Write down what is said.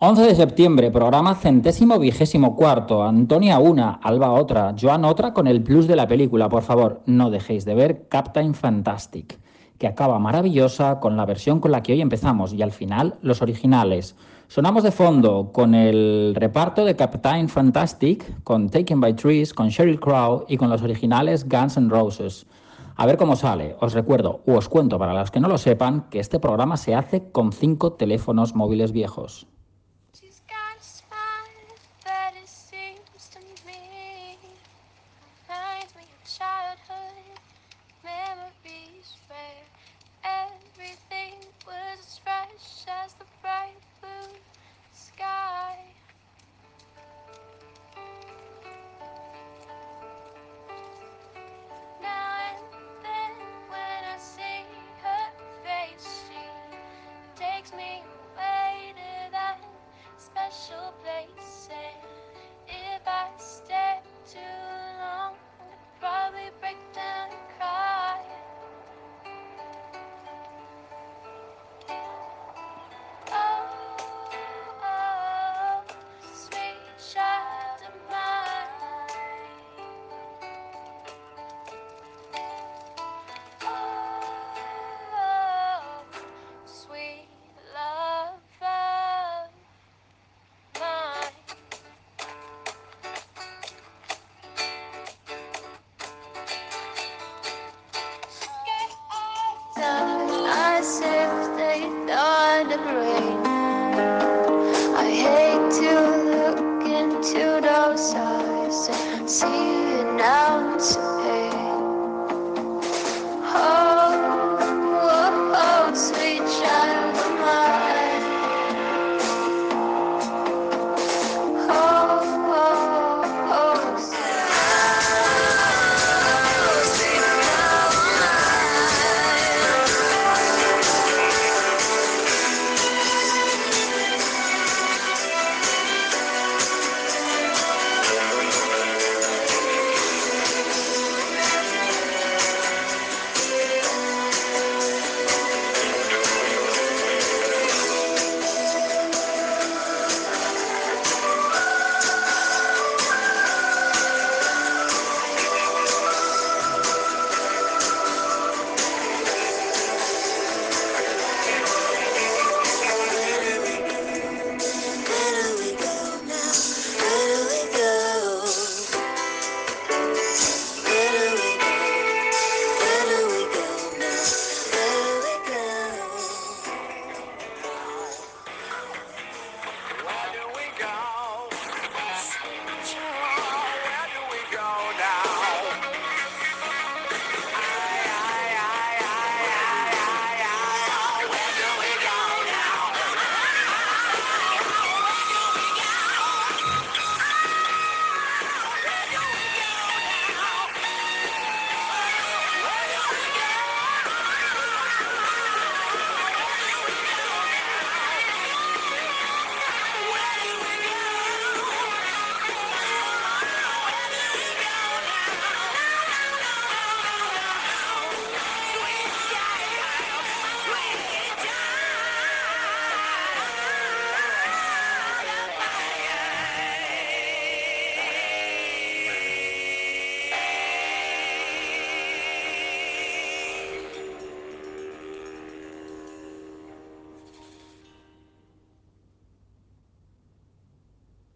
11 de septiembre, programa centésimo vigésimo cuarto. Antonia una, Alba otra, Joan otra con el plus de la película. Por favor, no dejéis de ver Captain Fantastic, que acaba maravillosa con la versión con la que hoy empezamos y al final los originales. Sonamos de fondo con el reparto de Captain Fantastic, con Taken by Trees, con Sheryl Crow y con los originales Guns N' Roses. A ver cómo sale. Os recuerdo, o os cuento para los que no lo sepan, que este programa se hace con cinco teléfonos móviles viejos.